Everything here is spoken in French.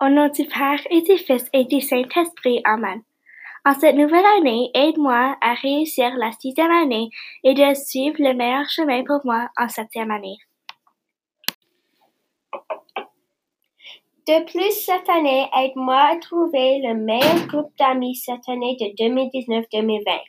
Au nom du Père et du Fils et du Saint-Esprit. Amen. En cette nouvelle année, aide-moi à réussir la sixième année et de suivre le meilleur chemin pour moi en septième année. De plus, cette année, aide-moi à trouver le meilleur groupe d'amis cette année de 2019-2020.